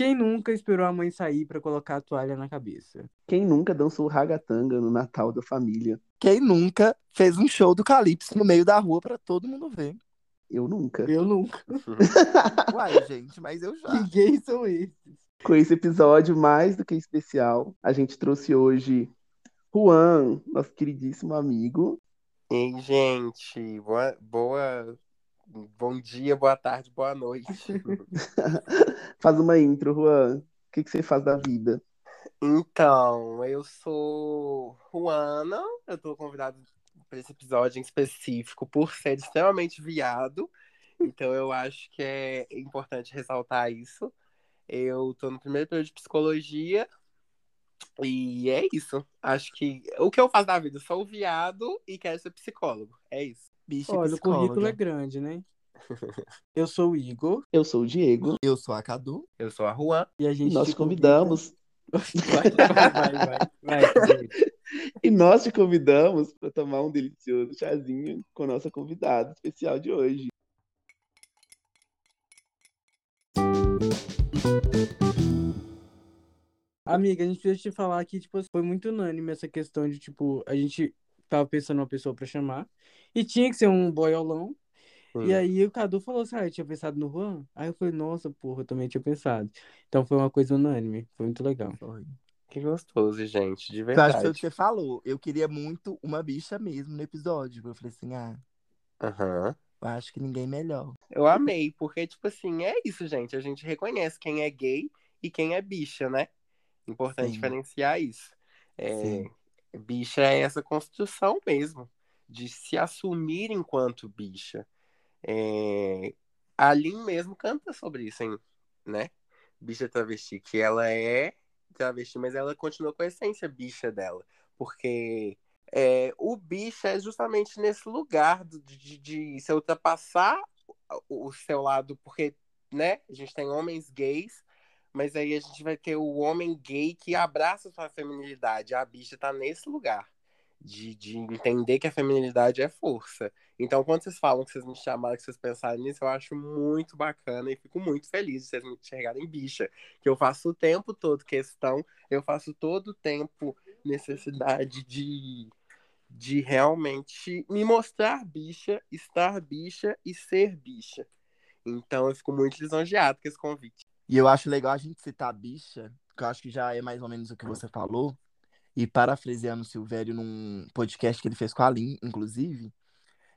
Quem nunca esperou a mãe sair pra colocar a toalha na cabeça? Quem nunca dançou ragatanga no Natal da família? Quem nunca fez um show do Calypso no meio da rua pra todo mundo ver? Eu nunca. Eu nunca. Uai, gente, mas eu já. Que gays são esses? Com esse episódio mais do que especial, a gente trouxe hoje Juan, nosso queridíssimo amigo. Ei, gente, boa, boa, bom dia, boa tarde, boa noite. faz uma intro, Juan. O que, que você faz da vida? Então, eu sou Juana, eu tô convidado para esse episódio em específico por ser extremamente viado, então eu acho que é importante ressaltar isso. Eu tô no primeiro período de psicologia e é isso. Acho que o que eu faço da vida, eu sou viado e quero ser psicólogo. É isso. Bicha Olha, o psicóloga. currículo é grande, né? Eu sou o Igor Eu sou o Diego Eu sou a Cadu. Eu sou a Juan. e a gente nós te convidamos. Vai, vai, vai, vai. vai. E nós te convidamos para tomar um delicioso chazinho com a nossa convidada especial de hoje. Amiga, a gente precisa te falar que, tipo, foi muito unânime essa questão de, tipo, a gente tava pensando uma pessoa pra chamar e tinha que ser um boiolão. E aí o Cadu falou assim, ah, eu tinha pensado no Juan. Aí eu falei, nossa, porra, eu também tinha pensado. Então foi uma coisa unânime, foi muito legal. Que gostoso, gente, de Eu acho que verdade. você falou. Eu queria muito uma bicha mesmo no episódio. Eu falei assim, ah, Aham. eu acho que ninguém melhor. Eu amei, porque, tipo assim, é isso, gente. A gente reconhece quem é gay e quem é bicha, né? Importante Sim. diferenciar isso. É, Sim. Bicha é essa construção mesmo, de se assumir enquanto bicha. É, a Lin mesmo canta sobre isso, hein, né? Bicha travesti, que ela é travesti, mas ela continua com a essência bicha dela. Porque é, o bicha é justamente nesse lugar de, de, de se ultrapassar o, o seu lado, porque, né, a gente tem homens gays, mas aí a gente vai ter o homem gay que abraça sua feminilidade. A bicha tá nesse lugar. De, de entender que a feminilidade é força. Então, quando vocês falam que vocês me chamaram, que vocês pensaram nisso, eu acho muito bacana e fico muito feliz de vocês me enxergarem bicha. Que eu faço o tempo todo questão, eu faço todo o tempo necessidade de, de realmente me mostrar bicha, estar bicha e ser bicha. Então, eu fico muito lisonjeado com esse convite. E eu acho legal a gente citar a bicha, que eu acho que já é mais ou menos o que você falou. E parafraseando o Silvério num podcast que ele fez com a Lin, inclusive,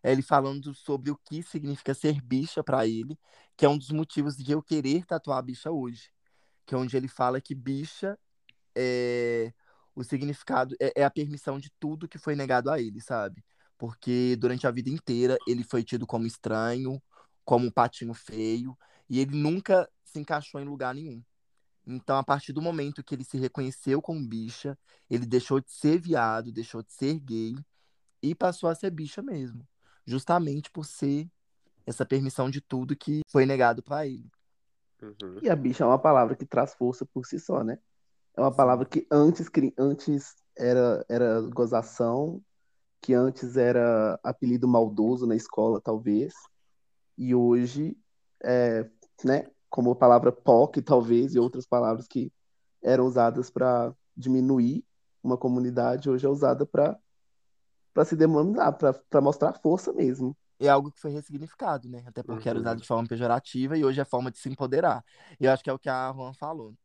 é ele falando sobre o que significa ser bicha pra ele, que é um dos motivos de eu querer tatuar a bicha hoje. Que é onde ele fala que bicha é o significado, é, é a permissão de tudo que foi negado a ele, sabe? Porque durante a vida inteira ele foi tido como estranho, como um patinho feio, e ele nunca se encaixou em lugar nenhum. Então, a partir do momento que ele se reconheceu como bicha, ele deixou de ser viado, deixou de ser gay e passou a ser bicha mesmo. Justamente por ser essa permissão de tudo que foi negado pra ele. Uhum. E a bicha é uma palavra que traz força por si só, né? É uma palavra que antes, antes era, era gozação, que antes era apelido maldoso na escola, talvez. E hoje, é, né, como a palavra POC, talvez, e outras palavras que eram usadas para diminuir uma comunidade, hoje é usada para para se denominar, para mostrar força mesmo. É algo que foi ressignificado, né? Até porque era Uhum. usado de forma pejorativa e hoje é forma de se empoderar. E eu acho que é o que a Juan falou.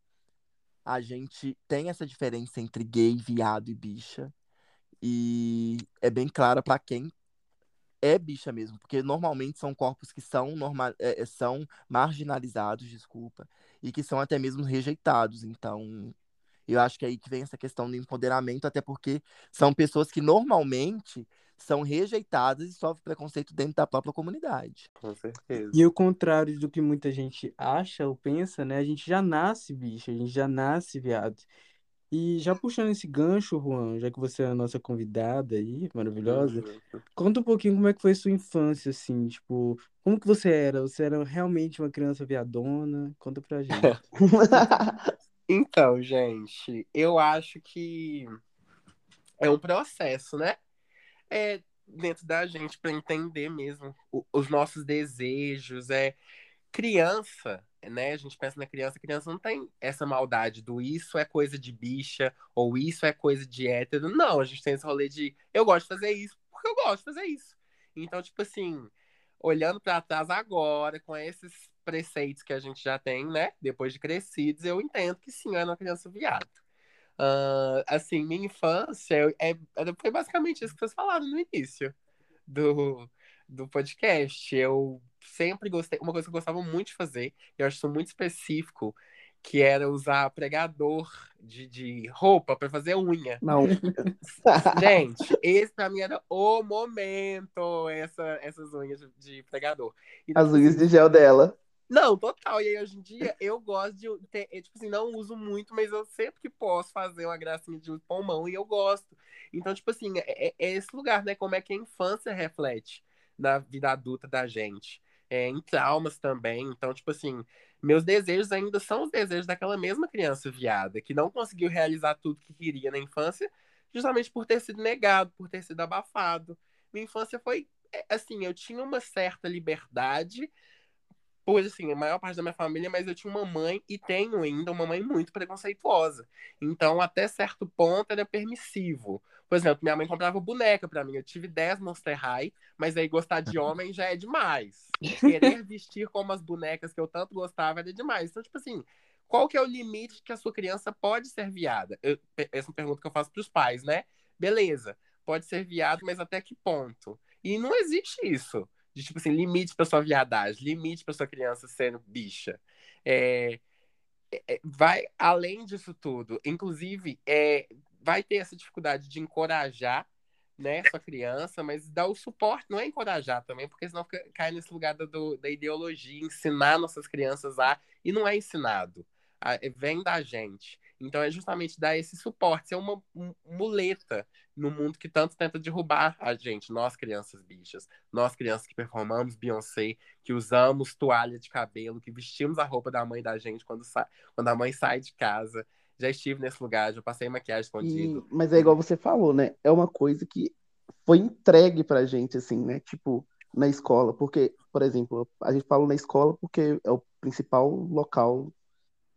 A gente tem essa diferença entre gay, viado e bicha. E é bem clara pra quem é bicha mesmo, porque normalmente são corpos que são, norma é, é, são marginalizados, desculpa, e que são até mesmo rejeitados. Então, eu acho que é aí que vem essa questão do empoderamento, até porque são pessoas que normalmente são rejeitadas e sofrem preconceito dentro da própria comunidade. Com certeza. E o contrário do que muita gente acha ou pensa, né? A gente já nasce bicho, a gente já nasce viado. E já puxando esse gancho, Juan, já que você é a nossa convidada aí, maravilhosa, conta um pouquinho como é que foi sua infância, assim, tipo, como que você era? Você era realmente uma criança viadona? Conta pra gente. Então, gente, eu acho que é um processo, né? É dentro da gente para entender mesmo os nossos desejos. É criança né, a gente pensa na criança, a criança não tem essa maldade do isso é coisa de bicha ou isso é coisa de hétero. Não, a gente tem esse rolê de eu gosto de fazer isso porque eu gosto de fazer isso. Então, tipo assim, olhando para trás agora, com esses preceitos que a gente já tem, né, depois de crescidos, eu entendo que sim, eu era uma criança viada. Uh, assim, minha infância é, foi basicamente isso que vocês falaram no início do, do podcast. Eu sempre gostei, uma coisa que eu gostava muito de fazer, eu acho isso muito específico, que era usar pregador de, de roupa para fazer unha. Não. Gente, esse pra mim era o momento, essa, essas unhas de, de pregador. E, As unhas de gel dela. Não, total. E aí, hoje em dia, eu gosto de ter, tipo assim, não uso muito, mas eu sempre que posso fazer uma gracinha de pulmão e eu gosto. Então, tipo assim, é, é, é esse lugar, né? Como é que a infância reflete na vida adulta da gente. É, em traumas também. Então, tipo assim, meus desejos ainda são os desejos daquela mesma criança viada, que não conseguiu realizar tudo que queria na infância, justamente por ter sido negado, por ter sido abafado. Minha infância foi é, assim, eu tinha uma certa liberdade, pois assim, a maior parte da minha família, mas eu tinha uma mãe e tenho ainda uma mãe muito preconceituosa. Então, até certo ponto era permissivo. Por exemplo, minha mãe comprava boneca para mim. Eu tive 10 Monster High, mas aí gostar de homem já é demais. Querer vestir como as bonecas que eu tanto gostava era demais. Então, tipo assim, qual que é o limite que a sua criança pode ser viada? Eu, essa é uma pergunta que eu faço pros pais, né? Beleza, pode ser viado, mas até que ponto? E não existe isso. De, tipo assim, limite pra sua viadagem, limite pra sua criança sendo bicha. É, é, vai além disso tudo. Inclusive, é, vai ter essa dificuldade de encorajar né, sua criança, mas dar o suporte, não é encorajar também, porque senão fica, cai nesse lugar do, da ideologia, ensinar nossas crianças a, e não é ensinado, a, é, vem da gente. Então é justamente dar esse suporte, ser uma muleta no mundo que tanto tenta derrubar a gente, nós crianças bichas, nós crianças que performamos Beyoncé, que usamos toalha de cabelo, que vestimos a roupa da mãe da gente quando, quando a mãe sai de casa, já estive nesse lugar, já passei maquiagem escondido. E, mas é igual você falou, né? É uma coisa que foi entregue pra gente, assim, né? Tipo, na escola. Porque, por exemplo, a gente fala na escola porque é o principal local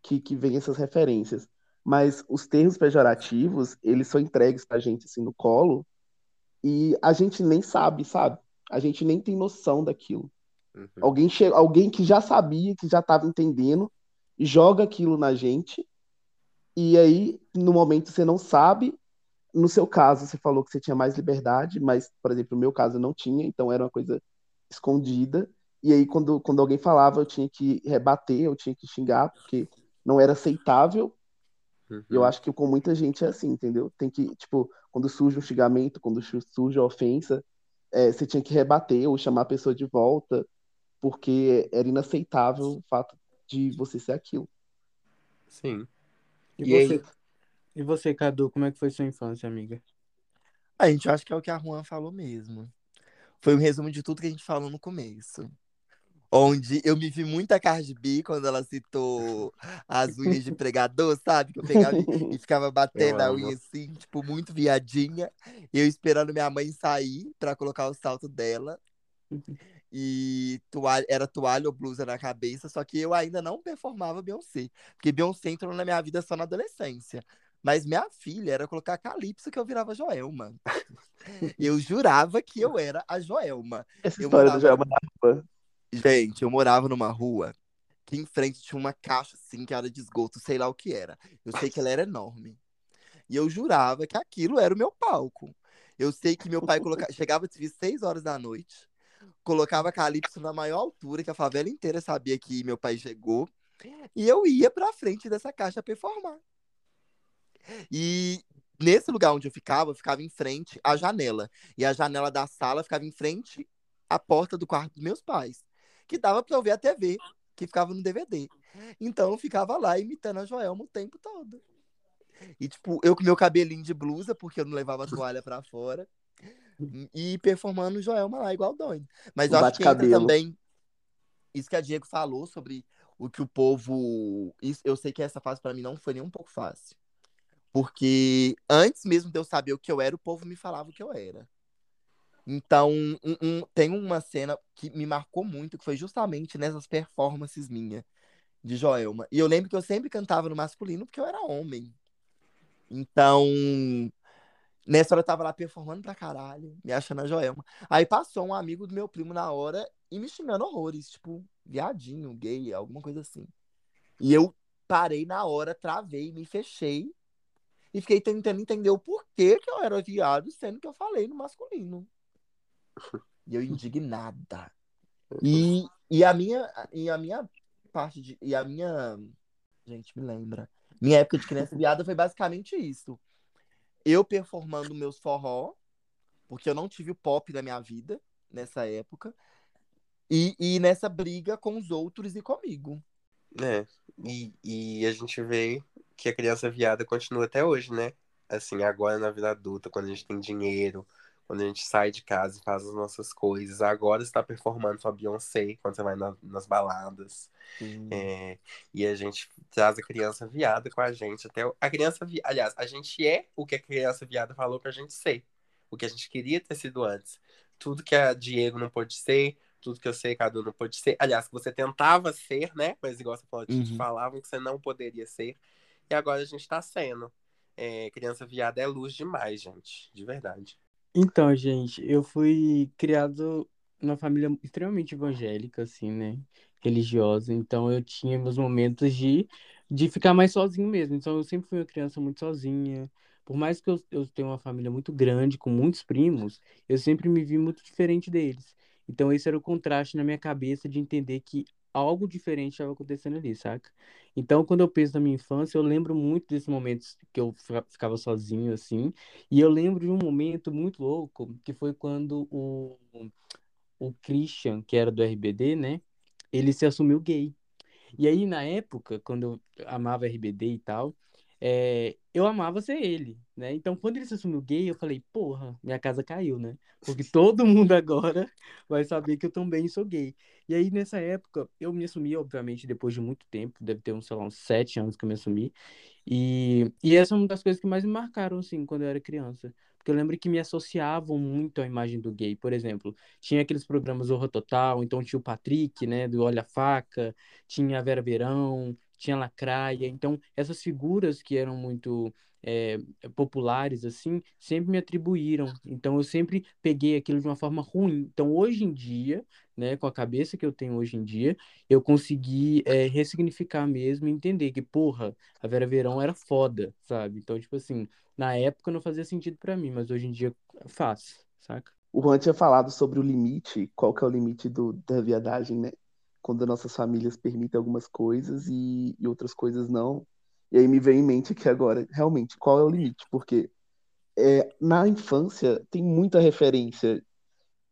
que, que vem essas referências. Mas os termos pejorativos, eles são entregues pra gente, assim, no colo. E a gente nem sabe, sabe? A gente nem tem noção daquilo. Uhum. Alguém, che... Alguém que já sabia, que já estava entendendo, joga aquilo na gente e aí, no momento, você não sabe. No seu caso, você falou que você tinha mais liberdade, mas, por exemplo, no meu caso, eu não tinha, então era uma coisa escondida. E aí, quando, quando alguém falava, eu tinha que rebater, eu tinha que xingar, porque não era aceitável. Uhum. Eu acho que com muita gente é assim, entendeu? Tem que, tipo, quando surge um xingamento, quando surge a ofensa, é, você tinha que rebater ou chamar a pessoa de volta, porque era inaceitável o fato de você ser aquilo. Sim. E, e você, aí... e você, Cadu, como é que foi sua infância, amiga? A gente acha que é o que a Juan falou mesmo. Foi um resumo de tudo que a gente falou no começo. Onde eu me vi muita Cardi B quando ela citou as unhas de pregador, sabe? Que eu pegava e ficava batendo a unha assim, tipo, muito viadinha. Eu esperando minha mãe sair pra colocar o salto dela. E toalha, era toalha ou blusa na cabeça, só que eu ainda não performava Beyoncé. Porque Beyoncé entrou na minha vida só na adolescência. Mas minha filha era colocar Calypso que eu virava Joelma. eu jurava que eu era a Joelma. Essa eu história morava... do Joelma na rua. Gente, eu morava numa rua que em frente tinha uma caixa assim que era de esgoto, sei lá o que era. Eu sei que ela era enorme. E eu jurava que aquilo era o meu palco. Eu sei que meu pai colocava... chegava de seis horas da noite colocava Calypso na maior altura, que a favela inteira sabia que meu pai chegou. E eu ia pra frente dessa caixa performar. E nesse lugar onde eu ficava, eu ficava em frente à janela. E a janela da sala ficava em frente à porta do quarto dos meus pais. Que dava pra eu ver a TV, que ficava no DVD. Então eu ficava lá imitando a Joelma o tempo todo. E, tipo, eu com meu cabelinho de blusa, porque eu não levava a toalha pra fora e performando Joelma lá, igual doido. Mas eu acho que também isso que a Diego falou sobre o que o povo. Isso, eu sei que essa fase para mim não foi nem um pouco fácil. Porque antes mesmo de eu saber o que eu era, o povo me falava o que eu era. Então, um, um, tem uma cena que me marcou muito, que foi justamente nessas performances minhas. de Joelma. E eu lembro que eu sempre cantava no masculino porque eu era homem. Então, nessa hora eu tava lá performando pra caralho, me achando a Joelma. Aí passou um amigo do meu primo na hora e me xingando horrores, tipo, viadinho, gay, alguma coisa assim. E eu parei na hora, travei, me fechei e fiquei tentando entender o porquê que eu era viado, sendo que eu falei no masculino. E eu indignada. E, e, a minha, e a minha parte de. E a minha. Gente, me lembra. Minha época de criança viada foi basicamente isso. Eu performando meus forró, porque eu não tive o pop da minha vida nessa época. E, e nessa briga com os outros e comigo. É, e, e a gente vê que a criança viada continua até hoje, né? Assim, agora na vida adulta, quando a gente tem dinheiro, quando a gente sai de casa e faz as nossas coisas. Agora está performando sua Beyoncé quando você vai na, nas baladas. É, e a gente traz a criança viada com a gente. Até a criança vi... Aliás, a gente é o que a criança viada falou pra gente ser. O que a gente queria ter sido antes. Tudo que a Diego não pôde ser, tudo que eu sei, Cadu não pôde ser. Aliás, que você tentava ser, né? Mas igual você falou, uhum. falavam que você não poderia ser. E agora a gente tá sendo. É, criança viada é luz demais, gente. De verdade. Então, gente, eu fui criado numa família extremamente evangélica, assim, né? Religiosa. Então, eu tinha meus momentos de, de ficar mais sozinho mesmo. Então, eu sempre fui uma criança muito sozinha. Por mais que eu, eu tenha uma família muito grande, com muitos primos, eu sempre me vi muito diferente deles. Então, esse era o contraste na minha cabeça de entender que algo diferente estava acontecendo ali, saca? Então, quando eu penso na minha infância, eu lembro muito desses momentos que eu ficava sozinho, assim, e eu lembro de um momento muito louco, que foi quando o, o Christian, que era do RBD, né, ele se assumiu gay. E aí, na época, quando eu amava RBD e tal, é, eu amava ser ele, né? Então, quando ele se assumiu gay, eu falei, porra, minha casa caiu, né? Porque todo mundo agora vai saber que eu também sou gay. E aí, nessa época, eu me assumi, obviamente, depois de muito tempo, deve ter uns, sei lá, uns sete anos que eu me assumi. E, e essa é uma das coisas que mais me marcaram, assim, quando eu era criança. Porque eu lembro que me associavam muito à imagem do gay. Por exemplo, tinha aqueles programas Horror Total, então tinha o Patrick, né, do Olha Faca, tinha a Vera Verão, tinha Lacraia. Então, essas figuras que eram muito é, populares, assim, sempre me atribuíram. Então, eu sempre peguei aquilo de uma forma ruim. Então, hoje em dia, né, com a cabeça que eu tenho hoje em dia, eu consegui é, ressignificar mesmo e entender que, porra, a Vera Verão era foda, sabe? Então, tipo assim, na época não fazia sentido para mim, mas hoje em dia faz, saca? O Juan tinha falado sobre o limite, qual que é o limite do, da viadagem, né? Quando nossas famílias permitem algumas coisas e, e outras coisas não. E aí me vem em mente que agora, realmente, qual é o limite? Porque é, na infância tem muita referência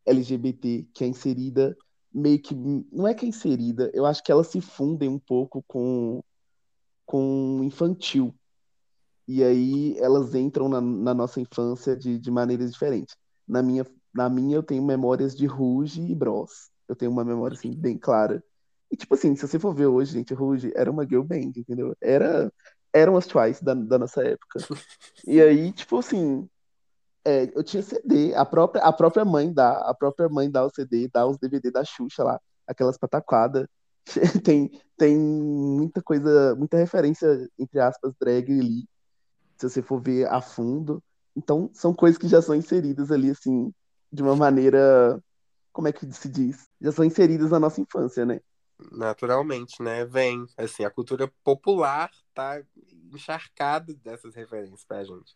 LGBT que é inserida meio que não é que é inserida, eu acho que elas se fundem um pouco com com infantil. E aí elas entram na, na nossa infância de, de maneiras diferentes. Na minha, na minha eu tenho memórias de Ruge e Bros. Eu tenho uma memória assim bem clara. E tipo assim, se você for ver hoje, gente, Ruge era uma girl band, entendeu? Era eram as Twice da, da nossa época. E aí, tipo assim, é, eu tinha CD, a própria, a própria mãe dá, a própria mãe dá o CD, dá os DVD da Xuxa lá, aquelas pataquadas. tem, tem muita coisa, muita referência, entre aspas, drag ali, se você for ver a fundo. Então, são coisas que já são inseridas ali, assim, de uma maneira como é que se diz? Já são inseridas na nossa infância, né? Naturalmente, né? Vem. Assim, a cultura popular tá encharcada dessas referências pra gente.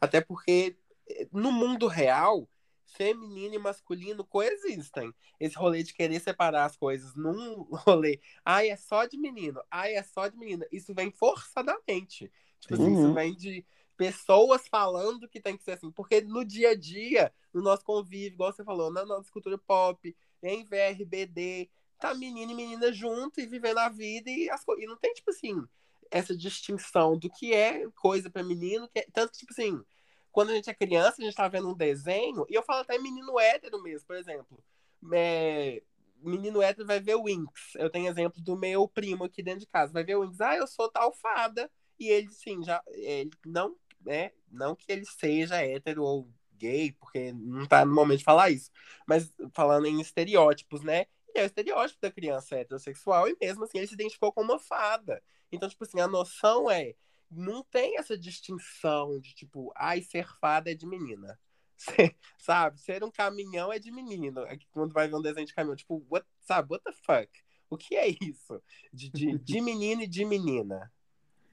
Até porque eh, no mundo real, feminino e masculino coexistem. Esse rolê de querer separar as coisas num rolê, ai, é só de menino, ai, é só de menina, isso vem forçadamente. Tipo assim, uhum. isso vem de pessoas falando que tem que ser assim. Porque no dia a dia, no nosso convívio, igual você falou, na nossa cultura pop, em VRBD, tá menino e menina junto e vivendo a vida e, as e não tem, tipo assim, essa distinção do que é coisa para menino, que é... tanto que, tipo assim, quando a gente é criança, a gente tá vendo um desenho, e eu falo até menino hétero mesmo, por exemplo. É... Menino hétero vai ver o Winx. Eu tenho exemplo do meu primo aqui dentro de casa. Vai ver o Winx. Ah, eu sou tal fada. E ele, sim, já. Ele não né? Não que ele seja hétero ou gay, porque não tá no momento de falar isso. Mas falando em estereótipos, né? é o estereótipo da criança heterossexual e mesmo assim ele se identificou como uma fada. Então, tipo assim, a noção é não tem essa distinção de tipo, ai, ser fada é de menina. Sabe? Ser um caminhão é de menino. Aqui, quando vai ver um desenho de caminhão, tipo, what, sabe? What the fuck? O que é isso? De, de, de menino e de menina.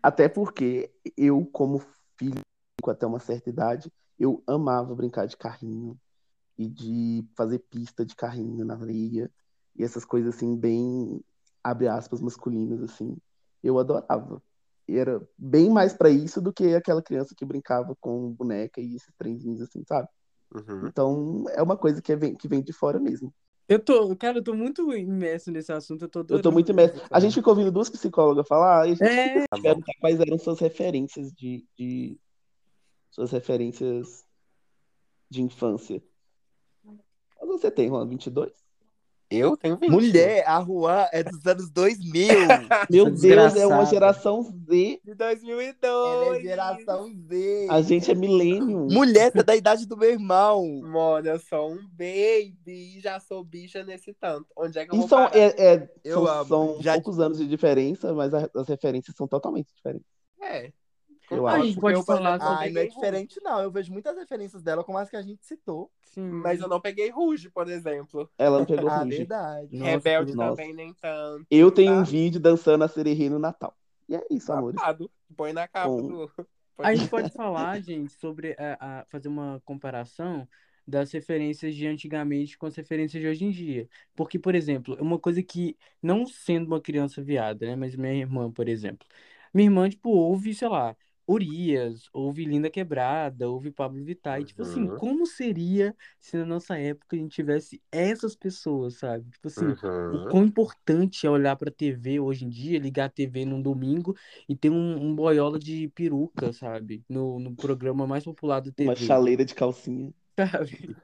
Até porque eu, como filho até uma certa idade, eu amava brincar de carrinho e de fazer pista de carrinho na areia e essas coisas assim, bem, abre aspas, masculinas, assim. Eu adorava era bem mais para isso do que aquela criança que brincava com boneca e esses trenzinhos assim, sabe? Uhum. Então é uma coisa que, vem, que vem de fora mesmo. Eu tô, cara, eu tô muito imerso nesse assunto. Eu tô, eu tô muito imerso. a gente ficou ouvindo duas psicólogas falar e a gente é... perguntar quais eram suas referências de, de. suas referências de infância. Mas você tem, Juan, 22? Eu tenho 20. Mulher, a Juan é dos anos 2000. Meu Deus, é uma geração Z. De 2002. Ela é geração Z. A gente é milênio. Mulher, você é da idade do meu irmão. Mano, eu sou um baby. Já sou bicha nesse tanto. Onde é que eu e vou são, parar? é, é, Eu são, amo. são Já- poucos anos de diferença, mas as referências são totalmente diferentes. É. Eu A acho. gente pode Eu, falar exemplo, Ai, não é diferente, não. Eu vejo muitas referências dela, como as que a gente citou. Sim. Mas eu não peguei Ruge, por exemplo. Ela não pegou Ah, Ruge. verdade. Nossa, Rebelde nossa. também nem tanto. Eu tenho Tá. um vídeo dançando a sererê no Natal. E é isso. Safado. Põe na capa Bom. do. A gente pode falar, gente, sobre a, a- fazer uma comparação das referências de antigamente com as referências de hoje em dia. Porque, por exemplo, uma coisa que, não sendo uma criança viada, né, mas minha irmã, por exemplo, minha irmã, tipo, ouve, sei lá, Urias, ouve Linda Quebrada, ouve Pablo Vittar, e, tipo assim, Uhum. como seria se na nossa época a gente tivesse essas pessoas, sabe? Tipo assim, o Uhum. quão importante é olhar pra TV hoje em dia, ligar a TV num domingo e ter um, um boiola de peruca, sabe? No, no programa mais popular da TV, Uma chaleira de calcinha. sabe?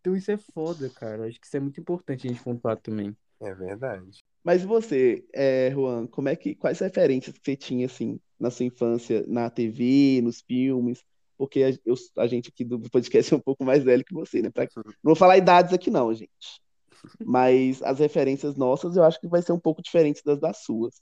Então isso é foda, cara. Acho que isso é muito importante a gente pontuar também. É verdade. Mas você, é, Juan, como é que, quais referências que você tinha, assim, na sua infância, na TV, nos filmes? Porque a, eu- a gente aqui do podcast é um pouco mais velho que você, né? Pra- não vou falar idades aqui não, gente. Mas as referências nossas eu acho que vai ser um pouco diferente das das suas.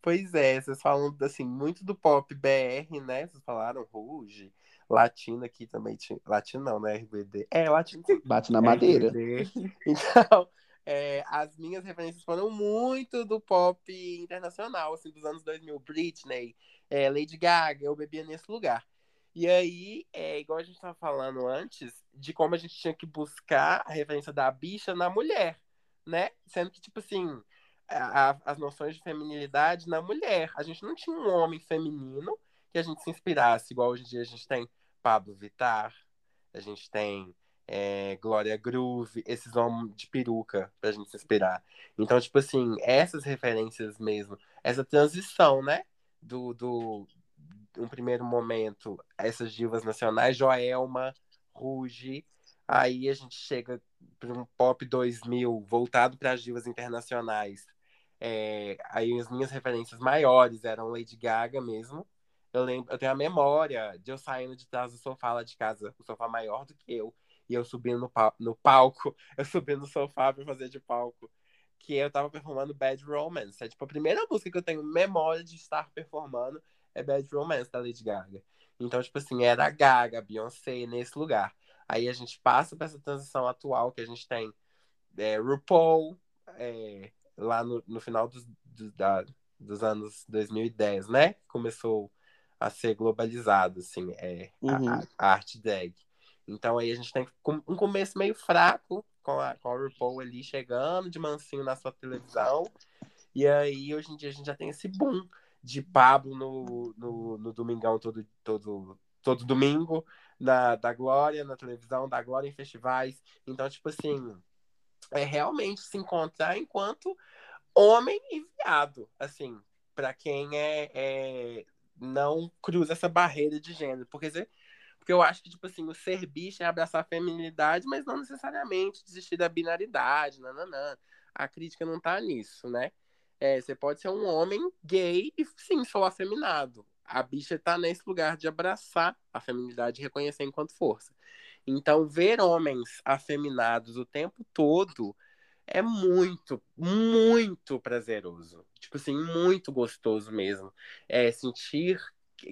Pois é, vocês falam assim, muito do pop BR, né? Vocês falaram Ruge, Latino aqui também tinha. Latino não, né? RBD. É, Latino. Bate na madeira. RBD. Então, é, as minhas referências foram muito do pop internacional, assim, dos anos 2000. Britney, é, Lady Gaga, eu bebia nesse lugar. E aí, é igual a gente estava falando antes, de como a gente tinha que buscar a referência da bicha na mulher, né? Sendo que, tipo assim, a- a- as noções de feminilidade na mulher. A gente não tinha um homem feminino que a gente se inspirasse, igual hoje em dia a gente tem Pablo Vittar, a gente tem é, Glória Groove, esses homens de peruca pra gente se inspirar. Então, tipo assim, essas referências mesmo, essa transição, né? Do, do um primeiro momento, essas divas nacionais, Joelma, Ruge, aí a gente chega para um pop 2000 voltado para as divas internacionais. É, aí as minhas referências maiores eram Lady Gaga mesmo. Eu lembro, eu tenho a memória de eu saindo de trás do sofá lá de casa, o sofá maior do que eu, e eu subindo no, pal- no palco, eu subindo no sofá para fazer de palco, que eu tava performando Bad Romance. É tipo a primeira música que eu tenho memória de estar performando é Bad Romance da Lady Gaga. Então, tipo assim, era a Gaga, Beyoncé nesse lugar. Aí a gente passa para essa transição atual que a gente tem é, RuPaul, é, lá no, no final dos, do- da- dos anos 2010, né? Começou a ser globalizado, assim, é, a- Uhum. a, a arte drag. Então aí a gente tem um começo meio fraco, com a, com a RuPaul ali chegando de mansinho na sua televisão. E aí, hoje em dia, a gente já tem esse boom de Pablo no, no, no Domingão todo, todo, todo domingo, na, da Glória na televisão, da Glória em festivais. Então, tipo assim, é realmente se encontrar enquanto homem e viado, assim, para quem é, é- não cruza essa barreira de gênero, porque você- porque eu acho que tipo assim, o ser bicho é abraçar a feminilidade, mas não necessariamente desistir da binaridade, nananã. A crítica não tá nisso, né? É, você pode ser um homem gay e sim, sou afeminado. A bicha tá nesse lugar de abraçar a feminilidade e reconhecer enquanto força. Então, ver homens afeminados o tempo todo é muito, muito prazeroso. Tipo assim, muito gostoso mesmo. É sentir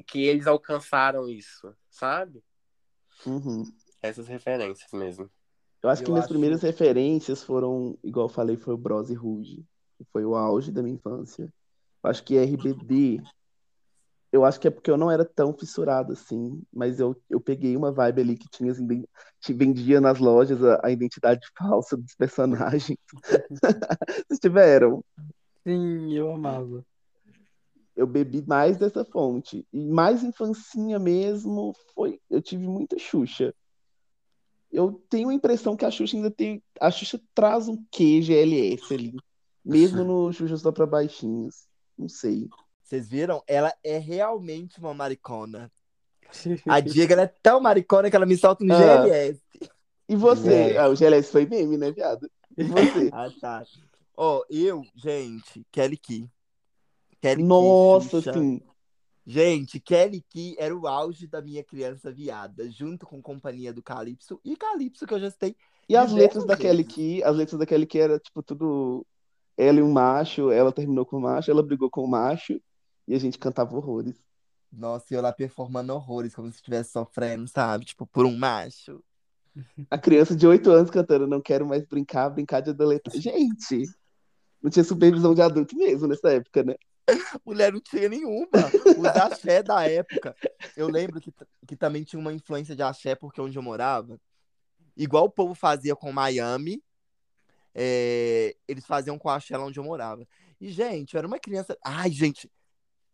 que eles alcançaram isso, sabe? Uhum. Essas referências mesmo. Eu acho que Eu minhas acho- primeiras referências foram, igual eu falei, foi o Bros e Ruge, que foi o auge da minha infância. Eu acho que RBD, eu acho que é porque eu não era tão fissurado assim, mas eu, eu peguei uma vibe ali que tinha, assim, bem- te vendia nas lojas a, a identidade falsa dos personagens. Vocês tiveram? Sim, eu amava. Eu bebi mais dessa fonte. E mais infancinha mesmo, foi, eu tive muita Xuxa. Eu tenho a impressão que a Xuxa ainda tem. A Xuxa traz um quê GLS ali. Mesmo no Xuxa só pra baixinhos. Não sei. Vocês viram? Ela é realmente uma maricona. A Diego é tão maricona que ela me solta um Ah. GLS. E você? É. Ah, o GLS foi meme, né, viado? E você? Ah, tá. Ó, eu, gente, Kelly Key. Kelly Key, Nossa, Xuxa. sim. Gente, Kelly Key era o auge da minha criança viada, junto com Companhia do Calypso e Calypso, que eu já citei. E as letras da Kelly. Key, as letras da Kelly Key era tipo tudo. Ela e um macho, ela terminou com o macho, ela brigou com o macho e a gente cantava horrores. Nossa, e eu lá performando horrores, como se estivesse sofrendo, sabe? Tipo, por um macho. A criança de 8 anos cantando Não quero mais brincar, brincar de adolescente. Gente, não tinha supervisão de adulto mesmo nessa época, né? Mulher não tinha nenhuma. Os axé da época. Eu lembro que, que também tinha uma influência de axé, porque onde eu morava, igual o povo fazia com Miami, é, eles faziam com axé lá onde eu morava. E, gente, eu era uma criança. Ai, gente,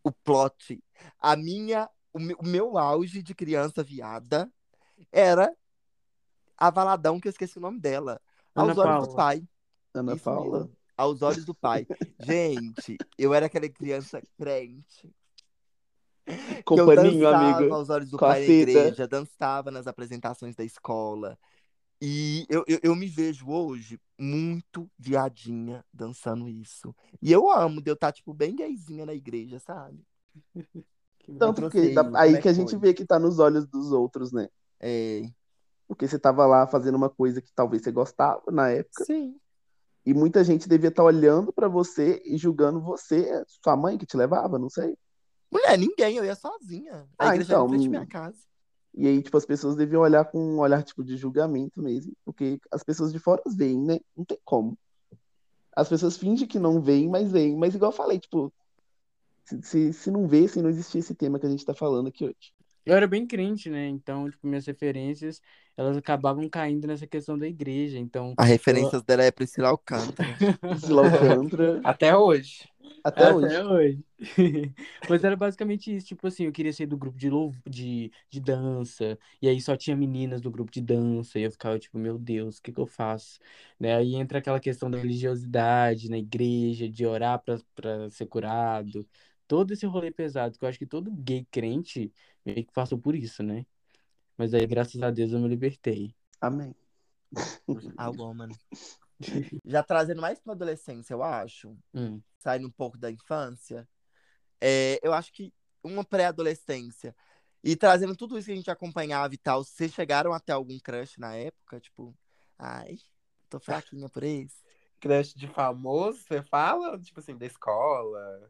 o plot. A minha. O meu, o meu auge de criança viada era a Valadão, que eu esqueci o nome dela. Aos Ana olhos do Paula. pai. Ana Isso Paula. mesmo. Aos olhos do pai. Gente, eu era aquela criança crente. Com que eu paninho, dançava amigo. aos olhos do Com pai na igreja, dançava nas apresentações da escola. E eu, eu, eu me vejo hoje muito viadinha dançando isso. E eu amo de eu estar, tipo, bem gayzinha na igreja, sabe? Tanto que trouxe dá- como aí é que a que gente foi? vê que tá nos olhos dos outros, né? É, Porque você tava lá fazendo uma coisa que talvez você gostava na época. sim. E muita gente devia estar olhando pra você e julgando você, sua mãe que te levava, não sei. Mulher, ninguém, eu ia sozinha. A Ah, então, frente hum. minha casa. E aí, tipo, as pessoas deviam olhar com um olhar, tipo, de julgamento mesmo. Porque as pessoas de fora veem, né? Não tem como. As pessoas fingem que não veem, mas veem. Mas igual eu falei, tipo, se, se, se não vê, se não existir esse tema que a gente tá falando aqui hoje. Eu era bem crente, né? Então, tipo, minhas referências, elas acabavam caindo nessa questão da igreja. Então, A referência dela é Priscila Alcântara. Priscila Alcântara, Até hoje. até hoje. até hoje. Mas era basicamente isso, tipo assim, eu queria ser do grupo de, louv de, de dança, e aí só tinha meninas do grupo de dança, e eu ficava tipo, meu Deus, o que que eu faço? Né? Aí entra aquela questão da religiosidade na igreja, de orar pra, pra ser curado, todo esse rolê pesado, que eu acho que todo gay crente meio que passou por isso, né? Mas aí, graças a Deus, eu me libertei. Amém. A woman. Já trazendo mais pra adolescência, eu acho. Hum. saindo um pouco da infância, é, eu acho que uma pré-adolescência e trazendo tudo isso que a gente acompanhava e tal, vocês chegaram até algum crush na época? Tipo, ai, tô fraquinha por isso. Crush de famoso, você fala? Tipo assim, da escola.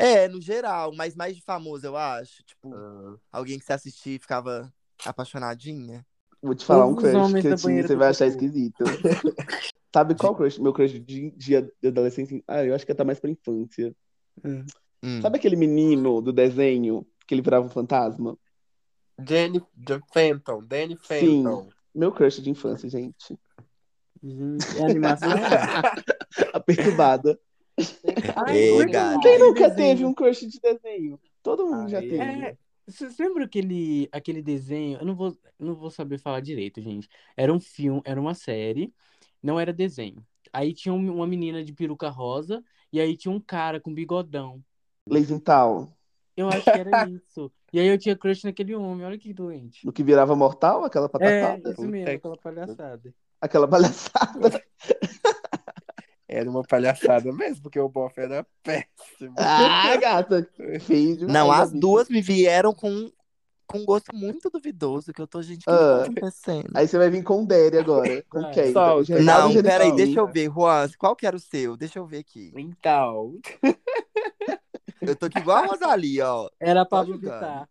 É, no geral, mas mais de famoso, eu acho. Tipo, Ah. alguém que você assistia e ficava apaixonadinha. Vou te falar um Todos crush que eu tinha, banheira você vai achar esquisito. Sabe qual crush? Meu crush de, de, adolescência? Ah, eu acho que tá mais pra infância. Hum. Hum. Sabe aquele menino do desenho que ele virava um fantasma? Jenny de Fenton, Danny Sim. Fenton. Meu crush de infância, gente. Gente, é animação. A perturbada. Ai, Ei, é é Quem aquele nunca desenho? teve um crush de desenho? Todo mundo já teve. É, vocês lembram aquele, aquele desenho? Eu não vou, não vou saber falar direito, gente. Era um filme, era uma série, não era desenho. Aí tinha um- uma menina de peruca rosa e aí tinha um cara com bigodão. Leisintal. Eu acho que era isso. E aí eu tinha crush naquele homem, olha que doente. No que virava mortal, aquela É, pataquada. isso mesmo, aquela palhaçada. Aquela palhaçada. Era uma palhaçada mesmo, porque o bofe era péssimo. Ah, gata. Demais, Não, as amigo. duas me vieram com, com um gosto muito duvidoso, que eu tô, gente, o que, Ah. que tá acontecendo? Aí você vai vir com o Derry agora. Com Vai, quem? solta. Já- Não, já- peraí, deixa eu ver, Juan, qual que era o seu? Deixa eu ver aqui. Então, Eu tô aqui igual a Rosalie, ó. Era Pablo. Vittar.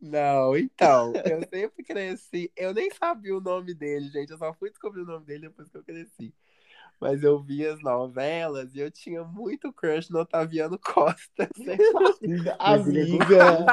não, então, eu sempre cresci. Eu nem sabia o nome dele, gente. Eu só fui descobrir o nome dele depois que eu cresci. Mas eu vi as novelas e eu tinha muito crush no Otaviano Costa. Ele é Amiga.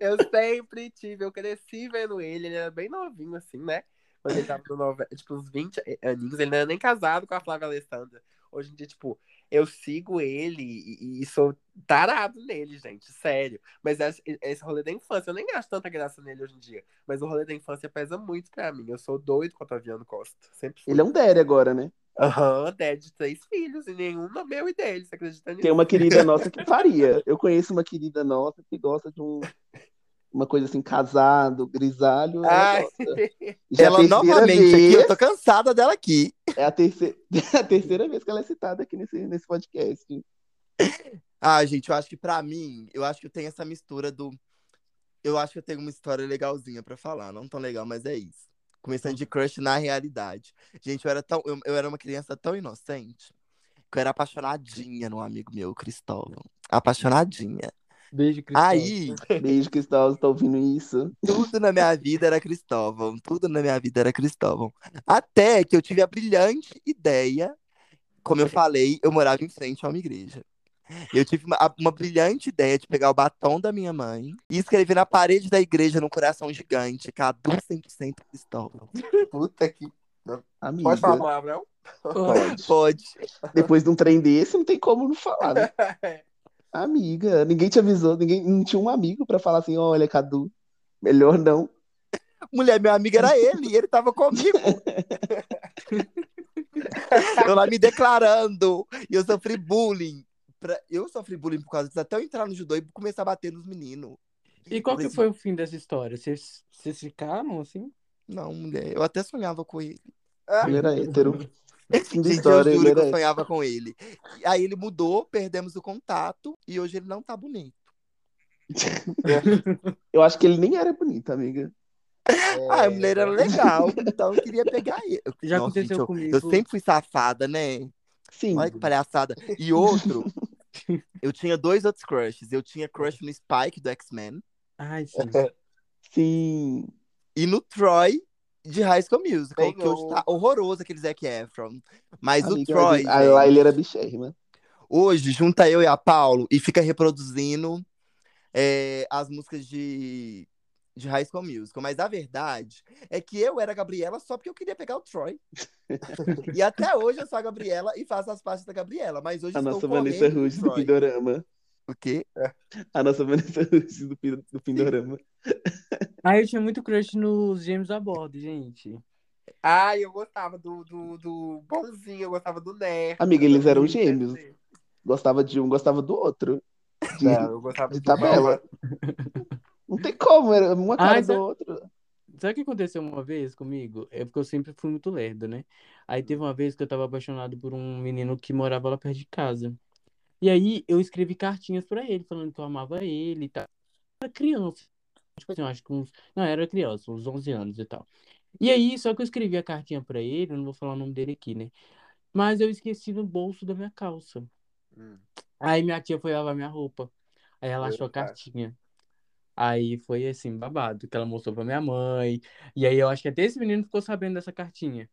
Eu sempre tive, eu cresci vendo ele, ele era bem novinho, assim, né? Quando ele tava no novela, tipo, uns 20 aninhos, ele não era nem casado com a Flávia Alessandra. Hoje em dia, tipo, eu sigo ele e, e sou tarado nele, gente, sério. Mas esse, esse rolê da infância, eu nem acho tanta graça nele hoje em dia. Mas o rolê da infância pesa muito pra mim. Eu sou doido com o Otaviano Costa. Sempre fui. Ele é um Derry agora, né? Aham, Dad de três filhos e nenhum no meu e dele, você acredita nisso? Tem uma querida nossa que faria. Eu conheço uma querida nossa que gosta de um, uma coisa assim, casado, grisalho. Ela, Ai. Já é a Ela terceira novamente vez, aqui, eu tô cansada dela aqui. É a terceira, a terceira vez que ela é citada aqui nesse, nesse podcast. Ah, gente, eu acho que pra mim, eu acho que eu tenho essa mistura do. Eu acho que eu tenho uma história legalzinha pra falar. Não tão legal, mas é isso. Começando de crush na realidade. Gente, eu era tão. Eu, eu era uma criança tão inocente que eu era apaixonadinha num amigo meu, Cristóvão. Apaixonadinha. Beijo, Cristóvão. Aí, Beijo, Cristóvão, tá ouvindo isso? tudo na minha vida era Cristóvão. Tudo na minha vida era Cristóvão. Até que eu tive a brilhante ideia, como eu falei, eu morava em frente a uma igreja. Eu tive uma, uma brilhante ideia de pegar o batom da minha mãe e escrever na parede da igreja, num coração gigante, Cadu 100% Cristóvão. Puta que. Amiga. Pode falar palavrão? Pode. Pode. Depois de um trem desse, não tem como não falar, né? Amiga, ninguém te avisou, ninguém não tinha um amigo pra falar assim, olha, Cadu, melhor não. Mulher, meu amigo era ele, e ele tava comigo. eu lá me declarando, e eu sofri bullying. Pra- Eu sofri bullying por causa disso, até eu entrar no judô e começar a bater nos meninos. E qual que foi o fim dessa história? Vocês, vocês ficaram assim? Não, mulher, eu até sonhava com ele. Ele era hétero. Fim Gente, história, eu juro que eu sonhava com ele. Aí ele mudou, perdemos o contato, e hoje ele não tá bonito. Eu acho que ele nem era bonito, amiga. Ah, a mulher era legal, então eu queria pegar ele. Já Nossa, aconteceu gente, eu- comigo. Eu sempre fui safada, né? Sim. Olha que palhaçada. E outro, eu tinha dois outros crushes. Eu tinha crush no Spike do X-Men Ai, sim. Sim. e no Troy de High School Musical, que hoje tá horroroso aquele Zac Efron. Mas o Amiga, Troy, mas aí lá ele era bichérrima. hoje junta eu e a Paulo e fica reproduzindo é, as músicas de, de High School Musical. Mas a verdade é que eu era a Gabriela só porque eu queria pegar o Troy. e até hoje eu sou a Gabriela e faço as partes da Gabriela. Mas hoje A nossa Vanessa Rudes do Troy. Pindorama. O quê? A nossa Vanessa Rudes do, Pin- do Pindorama. Aí eu tinha muito crush nos Gêmeos a bordo, gente. Ai, eu gostava do, do, do bonzinho, eu gostava do nerd. Amiga, eles eram gêmeos. Gostava de um, gostava do outro. De, Não, eu gostava de do tabela. Não tem como, era uma cara Ai, do sabe- outro. Sabe o que aconteceu uma vez comigo? É porque eu sempre fui muito lerdo, né? Aí teve uma vez que eu tava apaixonado por um menino que morava lá perto de casa. E aí eu escrevi cartinhas pra ele, falando que eu amava ele e tal. Eu era criança. Tipo assim, eu acho que uns. Não, era criança, uns 11 anos e tal. E aí, só que eu escrevi a cartinha pra ele, eu não vou falar o nome dele aqui, né? Mas eu esqueci no bolso da minha calça. Hum. Aí minha tia foi lavar minha roupa. Aí ela achou a cartinha. Aí foi assim, babado, que ela mostrou pra minha mãe. E aí eu acho que até esse menino ficou sabendo dessa cartinha.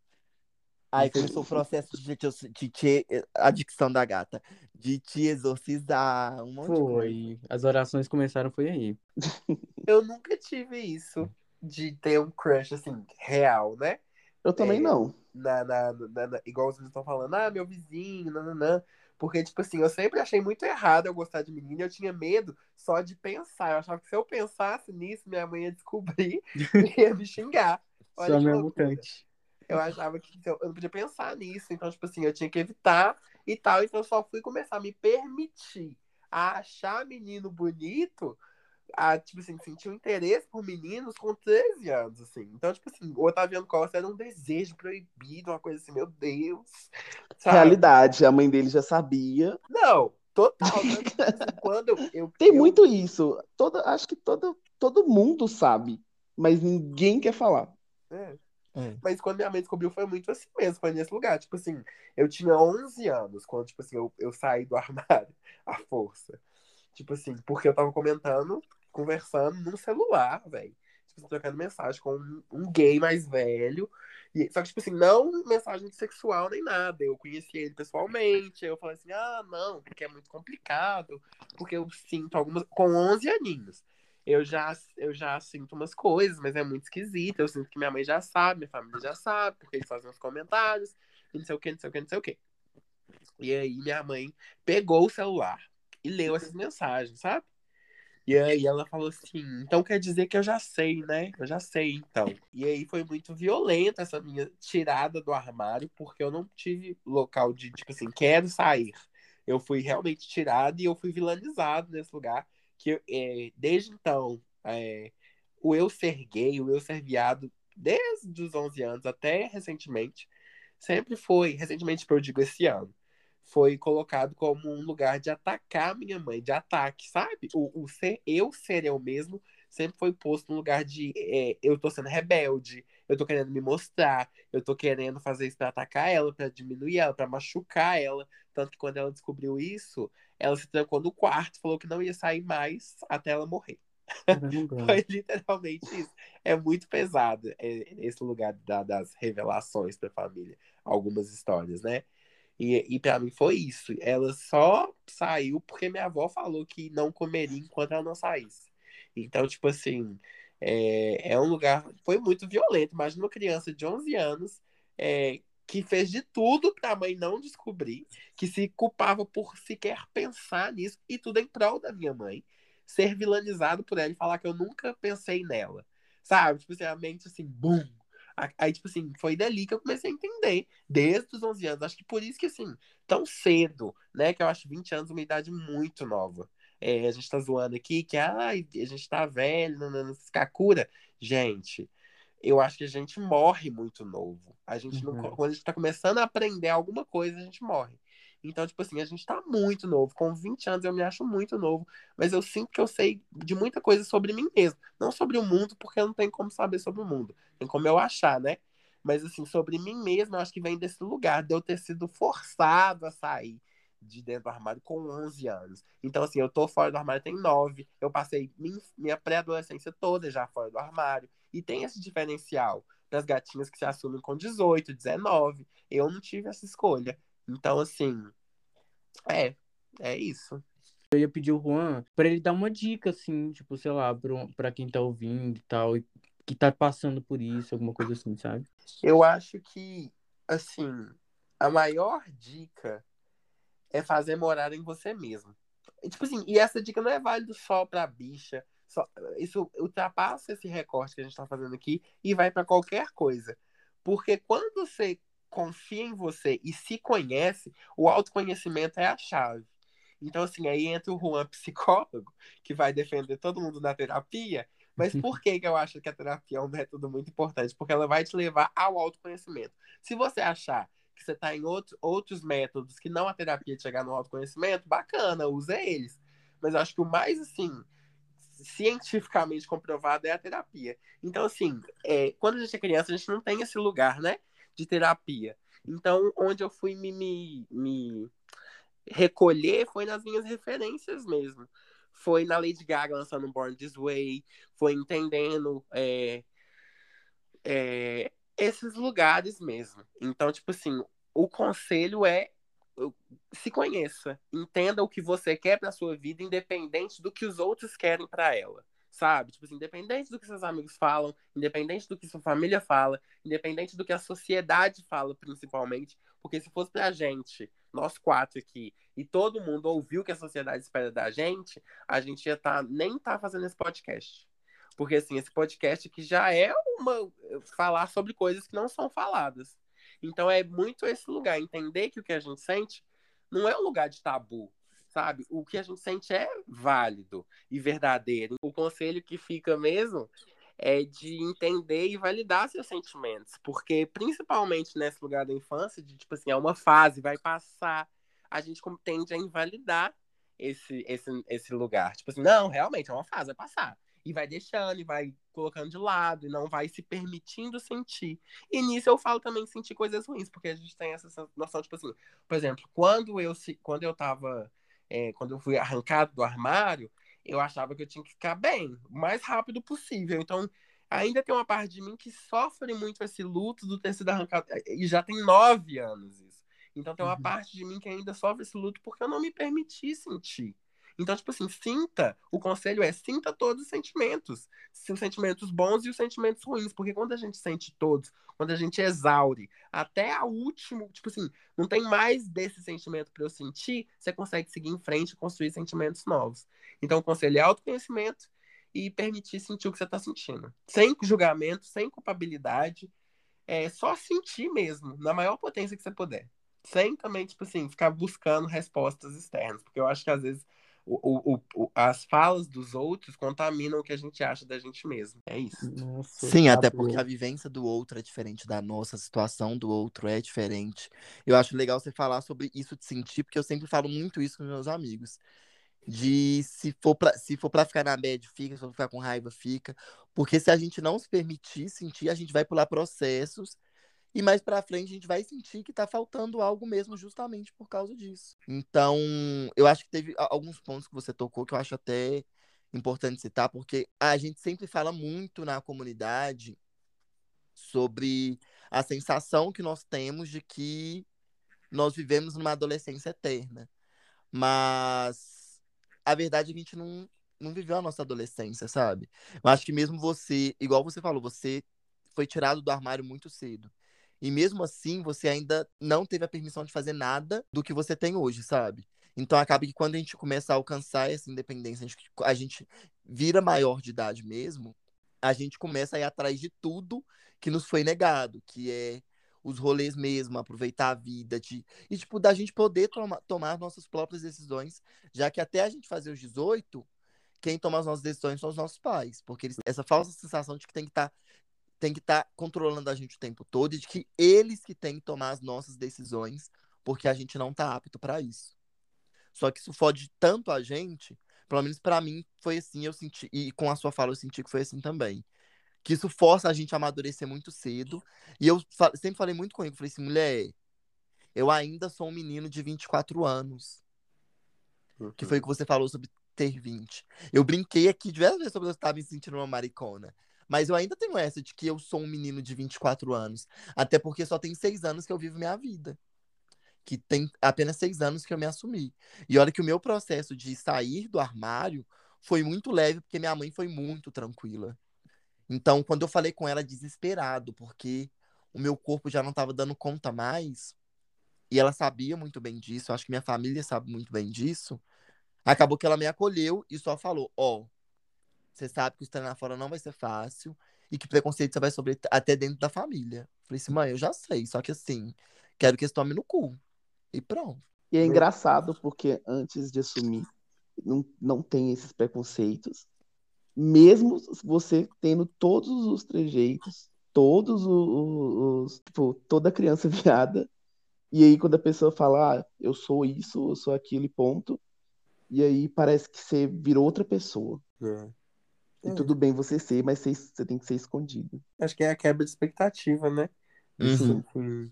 Aí começou o processo de, te- de te, a dicção da gata, de te exorcizar, um monte de coisa. Foi. As orações começaram, foi aí. Eu nunca tive isso de ter um crush, assim, real, né? Eu também É. não. Na, na, na- na- igual vocês estão falando, ah, meu vizinho, nananã. Porque, tipo assim, eu sempre achei muito errado eu gostar de menina, eu tinha medo só de pensar. Eu achava que se eu pensasse nisso, minha mãe ia descobrir e ia me xingar. Olha Só que minha loucura. mutante. Eu achava que eu eu não podia pensar nisso. Então, tipo assim, eu tinha que evitar e tal. Então, eu só fui começar a me permitir a achar menino bonito, a, tipo assim, sentir um interesse por meninos com 13 anos, assim. Então, tipo assim, o Otaviano Costa era um desejo proibido, uma coisa assim, meu Deus. Sabe? Realidade, a mãe dele já sabia. Não, Total. Tanto, assim, quando eu, eu Tem eu- muito isso. Toda, acho que todo, todo mundo sabe, mas ninguém quer falar. É. É. Mas quando minha mãe descobriu, foi muito assim mesmo, foi nesse lugar. Tipo assim, eu tinha 11 anos quando, tipo assim, eu, eu saí do armário à força. Tipo assim, porque eu tava comentando, conversando num celular, velho. Tipo assim, trocando mensagem com um, um gay mais velho. E, só que, tipo assim, não mensagem sexual nem nada. Eu conheci ele pessoalmente. Eu falei assim, ah, não, porque é muito complicado. Porque eu sinto algumas. Com 11 aninhos. Eu já, eu já sinto umas coisas, mas é muito esquisito. Eu sinto que minha mãe já sabe, minha família já sabe, porque eles fazem uns comentários, não sei o que, não sei o que, não sei o que. E aí minha mãe pegou o celular e leu essas mensagens, sabe? E aí ela falou assim, então quer dizer que eu já sei, né? Eu já sei, então. E aí foi muito violenta essa minha tirada do armário, porque eu não tive local de, tipo assim, quero sair. Eu fui realmente tirado e eu fui vilanizado nesse lugar que é, desde então, é, o eu ser gay, o eu ser viado, desde os 11 anos até recentemente, sempre foi, recentemente, eu digo esse ano, foi colocado como um lugar de atacar minha mãe, de ataque, sabe? O, o ser eu ser eu mesmo sempre foi posto no lugar de é, eu tô sendo rebelde, eu tô querendo me mostrar, eu tô querendo fazer isso pra atacar ela, pra diminuir ela, pra machucar ela. Tanto que quando ela descobriu isso, ela se trancou no quarto, falou que não ia sair mais até ela morrer. Foi literalmente isso. É muito pesado é, esse lugar da- das revelações pra família. Algumas histórias, né? E, e para mim foi isso. Ela só saiu porque minha avó falou que não comeria enquanto ela não saísse. Então, tipo assim, é, é um lugar. Foi muito violento. Imagina uma criança de 11 anos é, que fez de tudo pra mãe não descobrir, que se culpava por sequer pensar nisso, e tudo em prol da minha mãe. Ser vilanizado por ela e falar que eu nunca pensei nela. Sabe? Tipo assim, a mente assim, bum. A- Aí, tipo assim, foi dali que eu comecei a entender, desde os 11 anos. Acho que por isso que, assim, tão cedo, né? Que eu acho 20 anos uma idade muito nova. É, a gente tá zoando aqui que, ai, a gente tá velho, nanana, Kakura. Gente, eu acho que a gente morre muito novo. A gente não, Uhum. quando a gente tá começando a aprender alguma coisa, a gente morre. Então, tipo assim, a gente tá muito novo. Com 20 anos eu me acho muito novo, mas eu sinto que eu sei de muita coisa sobre mim mesmo. Não sobre o mundo, porque eu não tenho como saber sobre o mundo. Tem como eu achar, né? Mas assim, sobre mim mesmo, eu acho que vem desse lugar, de eu ter sido forçado a sair de dentro do armário com 11 anos. Então, assim, eu tô fora do armário tem 9. Eu passei min- minha pré-adolescência toda já fora do armário. E tem esse diferencial das gatinhas que se assumem com 18, 19. Eu não tive essa escolha. Então, assim, é, é isso. Eu ia pedir o Juan pra ele dar uma dica, assim, tipo, sei lá, pra, pra quem tá ouvindo e tal, e que tá passando por isso, alguma coisa assim, sabe? Eu acho que, assim, a maior dica é fazer morar em você mesmo. E, Tipo assim, e essa dica não é válida só pra bicha. Só, isso ultrapassa esse recorte que a gente tá fazendo aqui e vai pra qualquer coisa. Porque quando você confia em você e se conhece, o autoconhecimento é a chave. Então, assim, aí entra o Juan psicólogo, que vai defender todo mundo na terapia. Mas por que, que eu acho que a terapia é um método muito importante? Porque ela vai te levar ao autoconhecimento. Se você achar que você está em outro, outros métodos que não a terapia de chegar no autoconhecimento, bacana, usa eles. Mas eu acho que o mais, assim, cientificamente comprovado é a terapia. Então, assim, é, quando a gente é criança, a gente não tem esse lugar, né, de terapia. Então, onde eu fui me, me, me recolher foi nas minhas referências mesmo. Foi na Lady Gaga lançando Born This Way, foi entendendo é, é, esses lugares mesmo. Então, tipo assim, o conselho é se conheça, entenda o que você quer para sua vida, independente do que os outros querem para ela, sabe? Tipo assim, independente do que seus amigos falam, independente do que sua família fala, independente do que a sociedade fala, principalmente, porque se fosse pra gente, nós quatro aqui, e todo mundo ouviu o que a sociedade espera da gente, a gente ia tá, nem tá fazendo esse podcast. Porque assim, esse podcast aqui já é uma falar sobre coisas que não são faladas. Então é muito esse lugar, entender que o que a gente sente não é um lugar de tabu, sabe? O que a gente sente é válido e verdadeiro. O conselho que fica mesmo é de entender e validar seus sentimentos, porque principalmente nesse lugar da infância, de tipo assim, é uma fase, vai passar, a gente tende a invalidar esse, esse, esse lugar. Tipo assim, não, realmente é uma fase, vai passar. E vai deixando, e vai colocando de lado, e não vai se permitindo sentir. E nisso eu falo também sentir coisas ruins, porque a gente tem essa noção, tipo assim, por exemplo, quando eu, quando eu tava, é, quando eu fui arrancado do armário, eu achava que eu tinha que ficar bem, o mais rápido possível. Então, ainda tem uma parte de mim que sofre muito esse luto do ter sido arrancado, e já tem nove anos isso. Então tem uma uhum. parte de mim que ainda sofre esse luto porque eu não me permiti sentir. Então, tipo assim, sinta, o conselho é sinta todos os sentimentos. Os sentimentos bons e os sentimentos ruins. Porque quando a gente sente todos, quando a gente exaure, até a último, tipo assim, não tem mais desse sentimento para eu sentir, você consegue seguir em frente e construir sentimentos novos. Então, o conselho é autoconhecimento e permitir sentir o que você está sentindo. Sem julgamento, sem culpabilidade. É só sentir mesmo, na maior potência que você puder sem também, tipo assim, ficar buscando respostas externas, porque eu acho que às vezes o, o, o, as falas dos outros contaminam o que a gente acha da gente mesmo. É isso. Nossa, Sim, tá até porque a vivência do outro é diferente da nossa, a situação do outro é diferente. Eu acho legal você falar sobre isso de sentir, porque eu sempre falo muito isso com meus amigos. De se for pra, se for pra ficar na bad, fica, se for pra ficar com raiva, fica. Porque se a gente não se permitir sentir, a gente vai pular processos e mais para frente a gente vai sentir que tá faltando algo mesmo justamente por causa disso. Então, eu acho que teve alguns pontos que você tocou que eu acho até importante citar, porque a gente sempre fala muito na comunidade sobre a sensação que nós temos de que nós vivemos numa adolescência eterna. Mas a verdade é que a gente não, não viveu a nossa adolescência, sabe? Eu acho que mesmo você, igual você falou, você foi tirado do armário muito cedo. E mesmo assim, você ainda não teve a permissão de fazer nada do que você tem hoje, sabe? Então acaba que quando a gente começa a alcançar essa independência, a gente, a gente vira maior de idade mesmo, a gente começa a ir atrás de tudo que nos foi negado, que é os rolês mesmo, aproveitar a vida, de, e tipo, da gente poder toma, tomar nossas próprias decisões, já que até a gente fazer os 18, quem toma as nossas decisões são os nossos pais, porque eles, essa falsa sensação de que tem que estar tá tem que estar tá controlando a gente o tempo todo e de que eles que têm que tomar as nossas decisões, porque a gente não tá apto para isso. Só que isso fode tanto a gente, pelo menos para mim foi assim, eu senti e com a sua fala eu senti que foi assim também. Que isso força a gente a amadurecer muito cedo. E eu sempre falei muito com ele, falei assim, mulher, eu ainda sou um menino de 24 anos. Uhum. Que foi o que você falou sobre ter 20. Eu brinquei aqui diversas vezes sobre eu estar me sentindo uma maricona. Mas eu ainda tenho essa de que eu sou um menino de 24 anos. Até porque só tem seis anos que eu vivo minha vida. Que tem apenas seis anos que eu me assumi. E olha que o meu processo de sair do armário foi muito leve, porque minha mãe foi muito tranquila. Então, quando eu falei com ela desesperado, porque o meu corpo já não estava dando conta mais, e ela sabia muito bem disso, acho que minha família sabe muito bem disso, acabou que ela me acolheu e só falou: Ó, oh, você sabe que o treinar fora não vai ser fácil e que preconceito você vai sofrer até dentro da família. Falei assim, mãe, eu já sei, só que assim, quero que eles tomem no cu. E pronto. E é engraçado porque antes de assumir, não, não tem esses preconceitos. Mesmo você tendo todos os trejeitos, todos os, os tipo, toda criança viada. E aí quando a pessoa fala, ah, eu sou isso, eu sou aquilo e ponto. E aí parece que você virou outra pessoa. É. E é. tudo bem você ser, mas você, você tem que ser escondido. Acho que é a quebra de expectativa, né? Uhum. Assim,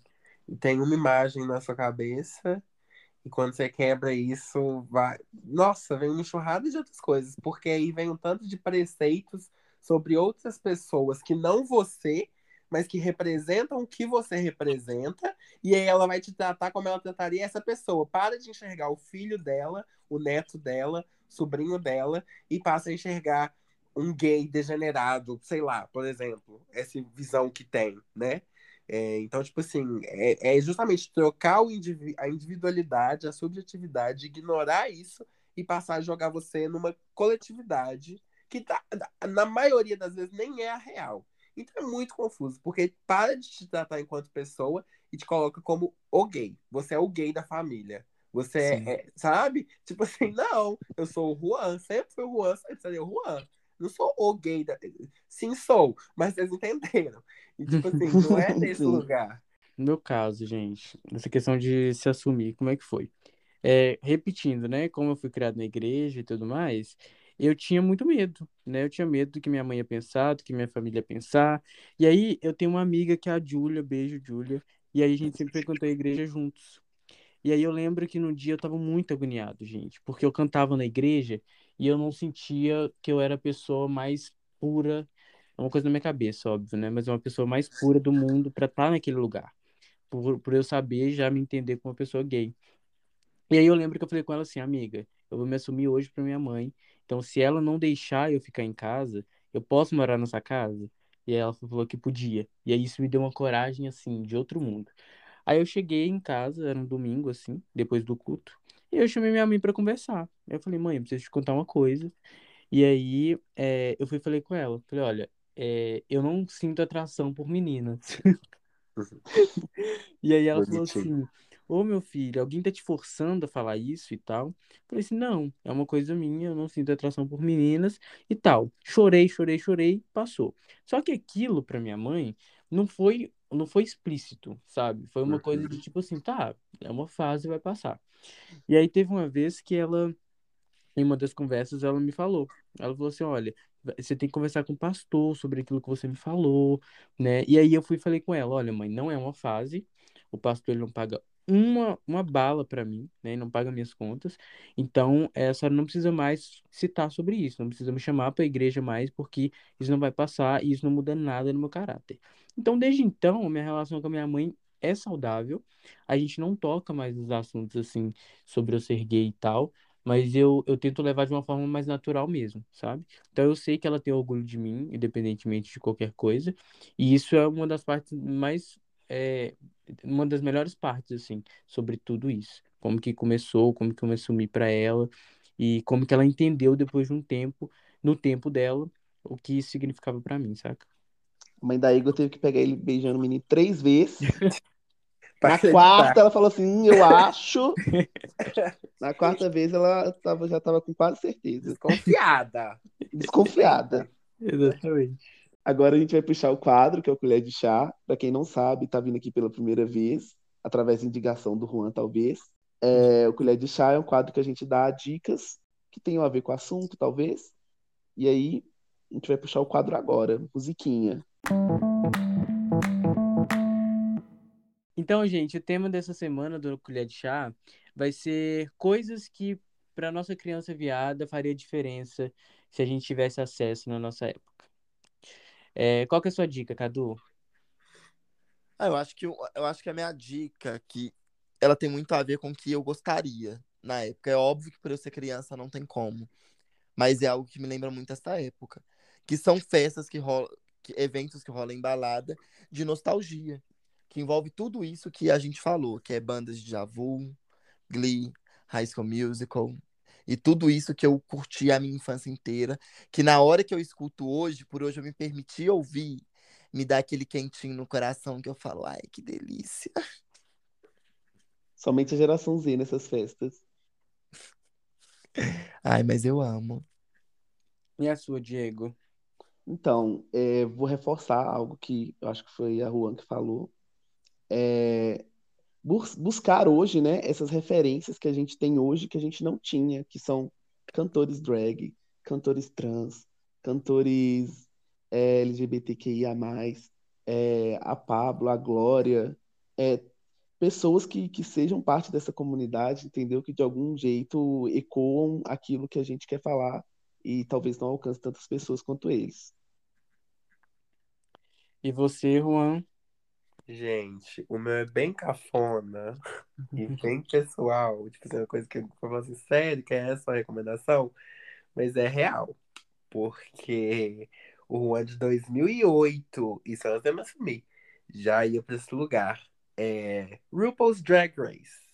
tem uma imagem na sua cabeça e quando você quebra isso, vai. Nossa, vem uma enxurrada de outras coisas, porque aí vem um tanto de preceitos sobre outras pessoas que não você, mas que representam o que você representa, e aí ela vai te tratar como ela trataria essa pessoa. Para de enxergar o filho dela, o neto dela, sobrinho dela, e passa a enxergar um gay degenerado, sei lá, por exemplo, essa visão que tem, né? É, então, tipo assim, é, é justamente trocar indiví a individualidade, a subjetividade, ignorar isso e passar a jogar você numa coletividade que tá, na maioria das vezes nem é a real. Então é muito confuso, porque para de te tratar enquanto pessoa e te coloca como o gay. Você é o gay da família. Você é, é, sabe? Tipo assim, não, eu sou o Juan, sempre fui o Juan, sempre serei o Juan. Não sou o gay da. Sim, sou, mas vocês entenderam. E, tipo assim, não é nesse lugar. No meu caso, gente, essa questão de se assumir, como é que foi? é, repetindo, né? Como eu fui criado na igreja e tudo mais, eu tinha muito medo, né? Eu tinha medo do que minha mãe ia pensar, do que minha família ia pensar. E aí eu tenho uma amiga que é a Júlia, beijo, Júlia. E aí a gente sempre frequentou a igreja juntos. E aí eu lembro que no dia eu tava muito agoniado, gente, porque eu cantava na igreja e eu não sentia que eu era a pessoa mais pura, é uma coisa na minha cabeça, óbvio, né? Mas é uma pessoa mais pura do mundo para estar tá naquele lugar. Por, por eu saber já me entender como uma pessoa gay. E aí eu lembro que eu falei com ela assim, amiga, eu vou me assumir hoje para minha mãe. Então, se ela não deixar eu ficar em casa, eu posso morar nessa casa? E ela falou que podia. E aí isso me deu uma coragem, assim, de outro mundo. Aí eu cheguei em casa, era um domingo, assim, depois do culto. E eu chamei minha mãe para conversar. Eu falei, mãe, eu preciso te contar uma coisa. E aí é, eu fui falei com ela. Falei, olha, é, eu não sinto atração por meninas. e aí ela falou assim, Ô meu filho, alguém tá te forçando a falar isso e tal? Falei assim, não, é uma coisa minha, eu não sinto atração por meninas e tal. Chorei, chorei, chorei, passou. Só que aquilo para minha mãe não foi não foi explícito, sabe? Foi uma coisa de uhum. tipo assim, tá, é uma fase, vai passar. E aí teve uma vez que ela em uma das conversas ela me falou. Ela falou assim, olha, você tem que conversar com o pastor sobre aquilo que você me falou, né? E aí eu fui e falei com ela, olha, mãe, não é uma fase. O pastor ele não paga uma, uma bala para mim, né? Não paga minhas contas. Então, a senhora não precisa mais citar sobre isso, não precisa me chamar para a igreja mais, porque isso não vai passar e isso não muda nada no meu caráter. Então, desde então, minha relação com a minha mãe é saudável. A gente não toca mais nos assuntos assim sobre eu ser gay e tal, mas eu, eu tento levar de uma forma mais natural mesmo, sabe? Então eu sei que ela tem orgulho de mim, independentemente de qualquer coisa, e isso é uma das partes mais é, uma das melhores partes, assim, sobre tudo isso. Como que começou, como que eu me assumi para ela e como que ela entendeu depois de um tempo, no tempo dela, o que isso significava para mim, saca? A mãe da Igor teve que pegar ele beijando o menino três vezes. Na quarta, ela falou assim: hum, eu acho. Na quarta vez, ela tava, já estava com quase certeza. Desconfiada. Desconfiada. Exatamente. Agora a gente vai puxar o quadro, que é o Colher de Chá. Para quem não sabe, está vindo aqui pela primeira vez, através da indicação do Juan, talvez. É, o Colher de Chá é um quadro que a gente dá dicas que tenham a ver com o assunto, talvez. E aí, a gente vai puxar o quadro agora, musiquinha. Então, gente, o tema dessa semana do Colher de Chá vai ser coisas que para nossa criança viada faria diferença se a gente tivesse acesso na nossa época. É, qual que é a sua dica, Cadu? Ah, eu acho que eu, acho que a minha dica que ela tem muito a ver com o que eu gostaria na época. É óbvio que por eu ser criança não tem como, mas é algo que me lembra muito essa época, que são festas que rolam, eventos que rolam em balada de nostalgia, que envolve tudo isso que a gente falou, que é bandas de Javu, Glee, High School Musical, e tudo isso que eu curti a minha infância inteira, que na hora que eu escuto hoje, por hoje eu me permiti ouvir, me dá aquele quentinho no coração que eu falo, ai, que delícia. Somente a geração Z nessas festas. Ai, mas eu amo. E a sua, Diego? Então, é, vou reforçar algo que eu acho que foi a Juan que falou. É, buscar hoje, né, essas referências que a gente tem hoje que a gente não tinha, que são cantores drag, cantores trans, cantores é, LGBTQIA+, é, a Pablo, a Glória, é, pessoas que, que sejam parte dessa comunidade, entendeu? Que de algum jeito ecoam aquilo que a gente quer falar e talvez não alcance tantas pessoas quanto eles. E você, Juan? Gente, o meu é bem cafona e bem pessoal. Tipo, é uma coisa que eu falo assim, sério, que é essa a recomendação? Mas é real. Porque o Juan de 2008, isso antes de me assumir, já ia pra esse lugar. É RuPaul's Drag Race.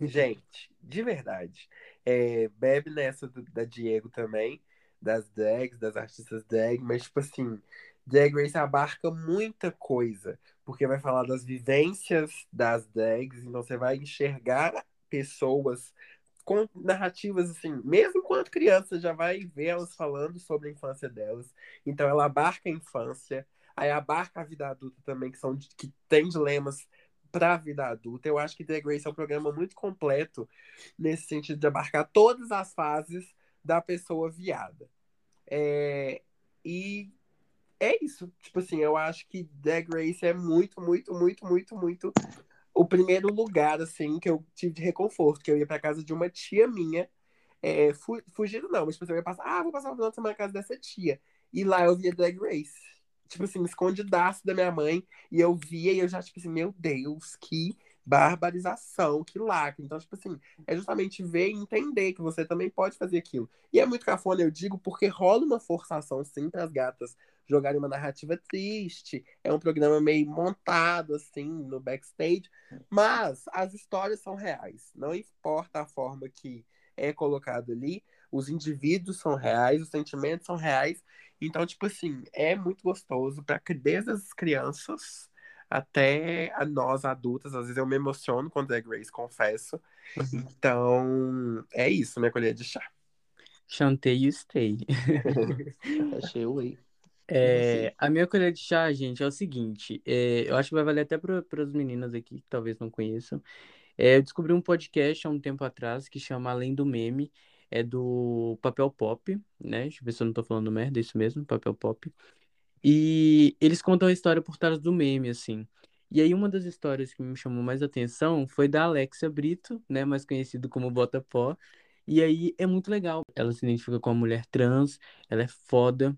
Gente, de verdade. É, bebe nessa do, da Diego também, das drags, das artistas drag, mas tipo assim, Drag Race abarca muita coisa, porque vai falar das vivências das drags, então você vai enxergar pessoas com narrativas assim, mesmo enquanto criança, já vai ver elas falando sobre a infância delas. Então ela abarca a infância, aí abarca a vida adulta também, que são que tem dilemas para a vida adulta. Eu acho que Drag Race é um programa muito completo nesse sentido de abarcar todas as fases da pessoa viada. É, e é isso. Tipo assim, eu acho que Drag Race é muito, muito, muito, muito, muito o primeiro lugar, assim, que eu tive de reconforto, que eu ia pra casa de uma tia minha, é, fu fugindo não, mas tipo, assim, eu ia passar, ah, vou passar o final de semana na casa dessa tia. E lá eu via Drag Race tipo assim, escondidaço da minha mãe. E eu via e eu já, tipo assim, meu Deus, que barbarização, que lacre. Então, tipo assim, é justamente ver e entender que você também pode fazer aquilo. E é muito cafona, eu digo, porque rola uma forçação, sim, para as gatas jogarem uma narrativa triste. É um programa meio montado, assim, no backstage. Mas as histórias são reais. Não importa a forma que é colocado ali, os indivíduos são reais, os sentimentos são reais. Então, tipo assim, é muito gostoso para desde as crianças até a nós adultas. Às vezes eu me emociono com Drag Race, confesso. Uhum. Então, é isso, minha colher de chá. Chantei e stay. Achei o aí. É, a minha colher de chá, gente, é o seguinte. É, eu acho que vai valer até para as meninas aqui que talvez não conheçam. É, eu descobri um podcast há um tempo atrás que chama Além do Meme é do Papel Pop, né? Deixa eu ver se eu não tô falando merda, é isso mesmo, Papel Pop. E eles contam a história por trás do meme, assim. E aí uma das histórias que me chamou mais atenção foi da Alexia Brito, né, mais conhecido como Botapó. E aí é muito legal. Ela se identifica com uma mulher trans, ela é foda.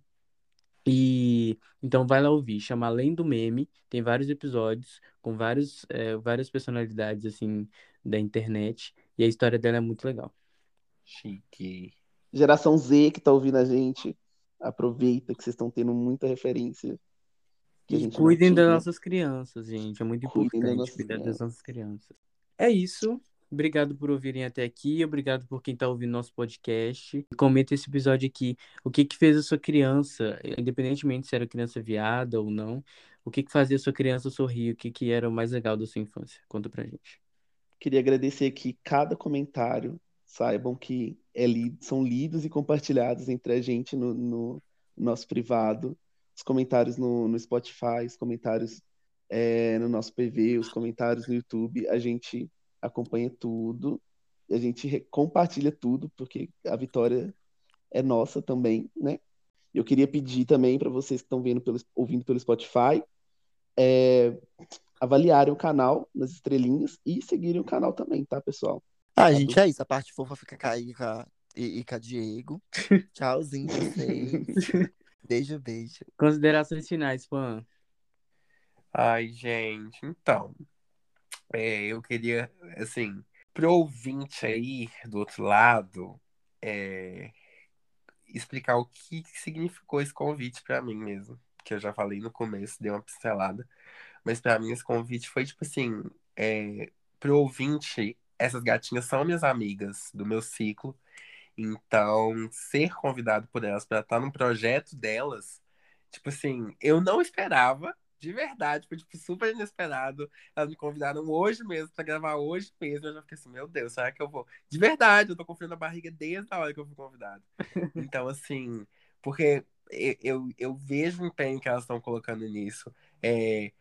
E então vai lá ouvir, chama Além do Meme, tem vários episódios com vários, é, várias personalidades assim da internet e a história dela é muito legal. Chique. Geração Z que tá ouvindo a gente, aproveita que vocês estão tendo muita referência. E cuidem das nossas crianças, gente. É muito cuidem importante cuidar das nossas crianças. É isso. Obrigado por ouvirem até aqui. Obrigado por quem está ouvindo nosso podcast. Comenta esse episódio aqui. O que que fez a sua criança, independentemente se era criança viada ou não, o que que fazia a sua criança sorrir? O que que era o mais legal da sua infância? Conta pra gente. Queria agradecer aqui cada comentário saibam que é são lidos e compartilhados entre a gente no, no nosso privado, os comentários no, no Spotify, os comentários é, no nosso PV, os comentários no YouTube, a gente acompanha tudo, a gente compartilha tudo, porque a vitória é nossa também, né? Eu queria pedir também para vocês que estão vendo pelo, ouvindo pelo Spotify, é, avaliarem o canal nas estrelinhas e seguirem o canal também, tá, pessoal? Ah, gente, é isso. A parte fofa fica com a e, e com a Diego. Tchauzinho pra vocês. beijo, beijo. Considerações finais, Juan. Ai, gente, então. É, eu queria, assim, pro ouvinte aí do outro lado, é, explicar o que significou esse convite para mim mesmo. Que eu já falei no começo, dei uma pincelada. Mas para mim esse convite foi tipo assim, é, pro ouvinte essas gatinhas são minhas amigas do meu ciclo. Então, ser convidado por elas para estar num projeto delas, tipo assim, eu não esperava, de verdade, foi tipo, super inesperado. Elas me convidaram hoje mesmo para gravar hoje mesmo. Eu já fiquei assim, meu Deus, será que eu vou? De verdade, eu tô confiando na barriga desde a hora que eu fui convidado. Então, assim, porque eu, eu, eu vejo o empenho que elas estão colocando nisso. É,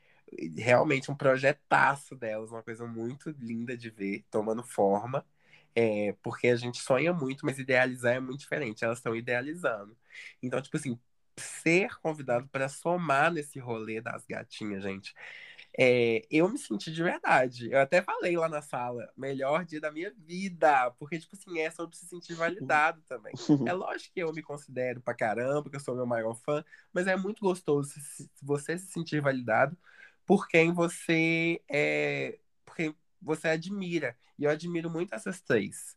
realmente um projetaço delas, uma coisa muito linda de ver, tomando forma. É, porque a gente sonha muito, mas idealizar é muito diferente. Elas estão idealizando. Então, tipo assim, ser convidado para somar nesse rolê das gatinhas, gente. É, eu me senti de verdade. Eu até falei lá na sala, melhor dia da minha vida. Porque, tipo assim, é sobre se sentir validado também. É lógico que eu me considero pra caramba, que eu sou meu maior fã, mas é muito gostoso você se sentir validado por quem você é, por quem você admira. E eu admiro muito essas três.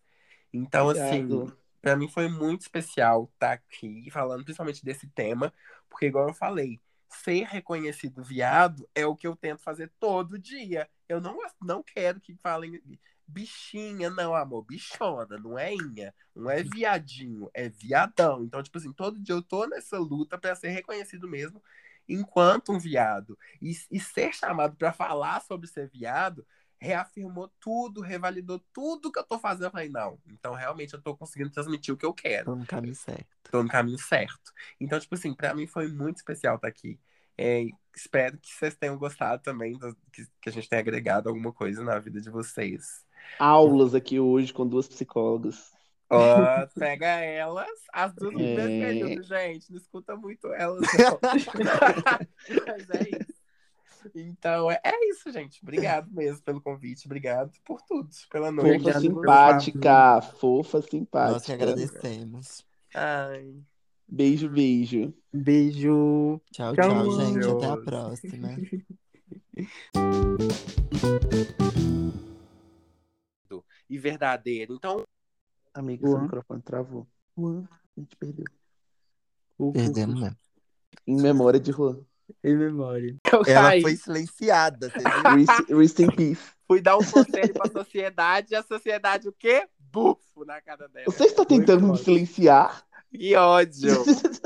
Então, assim, Obrigado. assim, para mim foi muito especial estar tá aqui falando principalmente desse tema, porque igual eu falei, ser reconhecido viado é o que eu tento fazer todo dia. Eu não, não quero que falem bichinha, não, amor, bichona, não é inha, não é viadinho, é viadão. Então, tipo assim, todo dia eu tô nessa luta para ser reconhecido mesmo enquanto um viado. E, e ser chamado para falar sobre ser viado reafirmou tudo, revalidou tudo que eu tô fazendo. Eu falei, não, então realmente eu tô conseguindo transmitir o que eu quero. Tô no caminho certo. Tô no caminho certo. Então, tipo assim, pra mim foi muito especial estar tá aqui. É, espero que vocês tenham gostado também, do, que, que a gente tenha agregado alguma coisa na vida de vocês. Aulas aqui hoje com duas psicólogas. Ó, pega elas, as duas no É. mesmo período, gente. Não escuta muito elas, não. Mas é isso. Então, é, é isso, gente. Obrigado mesmo pelo convite. Obrigado por tudo. Pela noite. Fofa simpática, fofa Nós que simpática. agradecemos. Ai. Beijo, beijo. Beijo. Tchau, Tchau, tchau, gente. Deus. Até a próxima. E verdadeiro. Então, Amiga, seu Juan. microfone travou. Juan, a gente perdeu. Perdemos mesmo. Em memória de Juan. Em memória. eu Ela caí. foi silenciada, você? Rest, in peace. Fui dar um conselho pra sociedade. E a sociedade o quê? Bufo na cara dela. Você está tentando me silenciar? Que ódio.